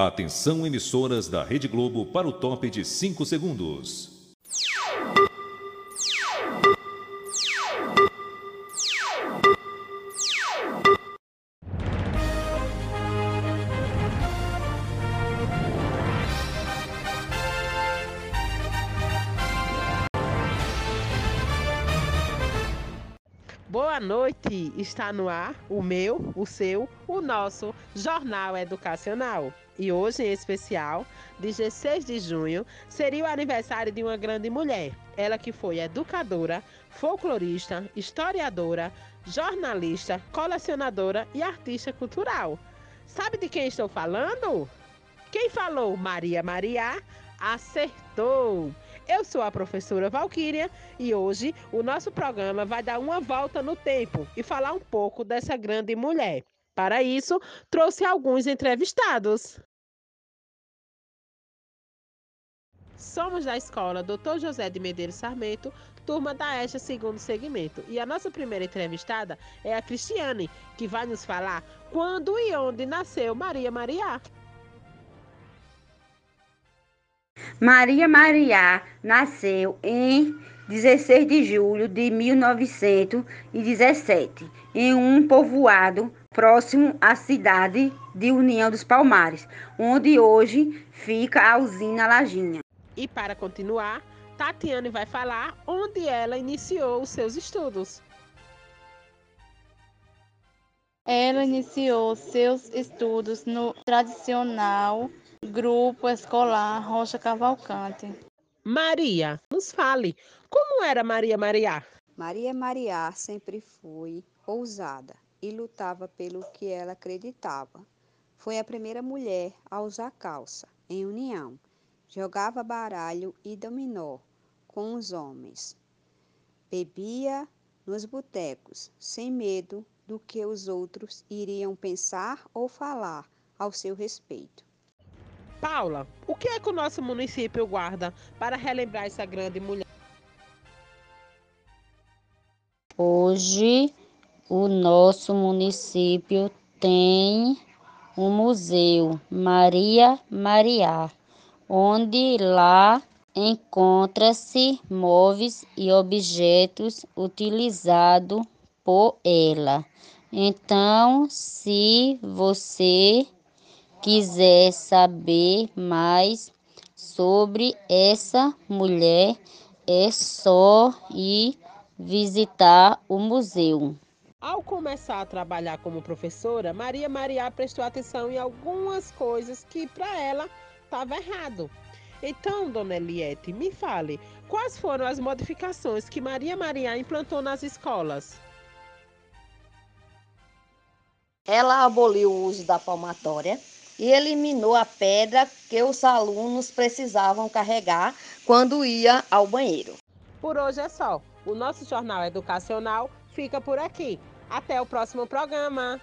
Atenção emissoras da Rede Globo para o top de 5 segundos. Boa noite! Está no ar o meu, o seu, o nosso Jornal Educacional. E hoje, em especial, 16 de junho, seria o aniversário de uma grande mulher. Ela que foi educadora, folclorista, historiadora, jornalista, colecionadora e artista cultural. Sabe de quem estou falando? Quem falou Maria Maria acertou! Eu sou a professora Valquíria e hoje o nosso programa vai dar uma volta no tempo e falar um pouco dessa grande mulher. Para isso, trouxe alguns entrevistados. Somos da escola Dr. José de Medeiros Sarmento, turma da EJA segundo segmento. E a nossa primeira entrevistada é a Cristiane, que vai nos falar quando e onde nasceu Maria Maria. Maria Maria nasceu em 16 de julho de 1917, em um povoado próximo à cidade de União dos Palmares, onde hoje fica a usina Lajinha. E para continuar, Tatiane vai falar onde ela iniciou os seus estudos. Ela iniciou seus estudos no tradicional Grupo Escolar Rocha Cavalcante. Maria, nos fale, como era Maria Maria? Maria Maria sempre foi ousada e lutava pelo que ela acreditava. Foi a primeira mulher a usar calça, em união. Jogava baralho e dominó com os homens. Bebia nos botecos, sem medo do que os outros iriam pensar ou falar ao seu respeito. Paula, o que é que o nosso município guarda para relembrar essa grande mulher? Hoje, o nosso município tem um museu, Maria Maria, onde lá encontra-se móveis e objetos utilizados por ela. Então, se você quiser saber mais sobre essa mulher, é só ir visitar o museu. Ao começar a trabalhar como professora, Maria Maria prestou atenção em algumas coisas que para ela estava errado. Então, dona Eliette, me fale, quais foram as modificações que Maria Maria implantou nas escolas? Ela aboliu o uso da palmatória, e eliminou a pedra que os alunos precisavam carregar quando ia ao banheiro. Por hoje é só. O nosso jornal educacional fica por aqui. Até o próximo programa.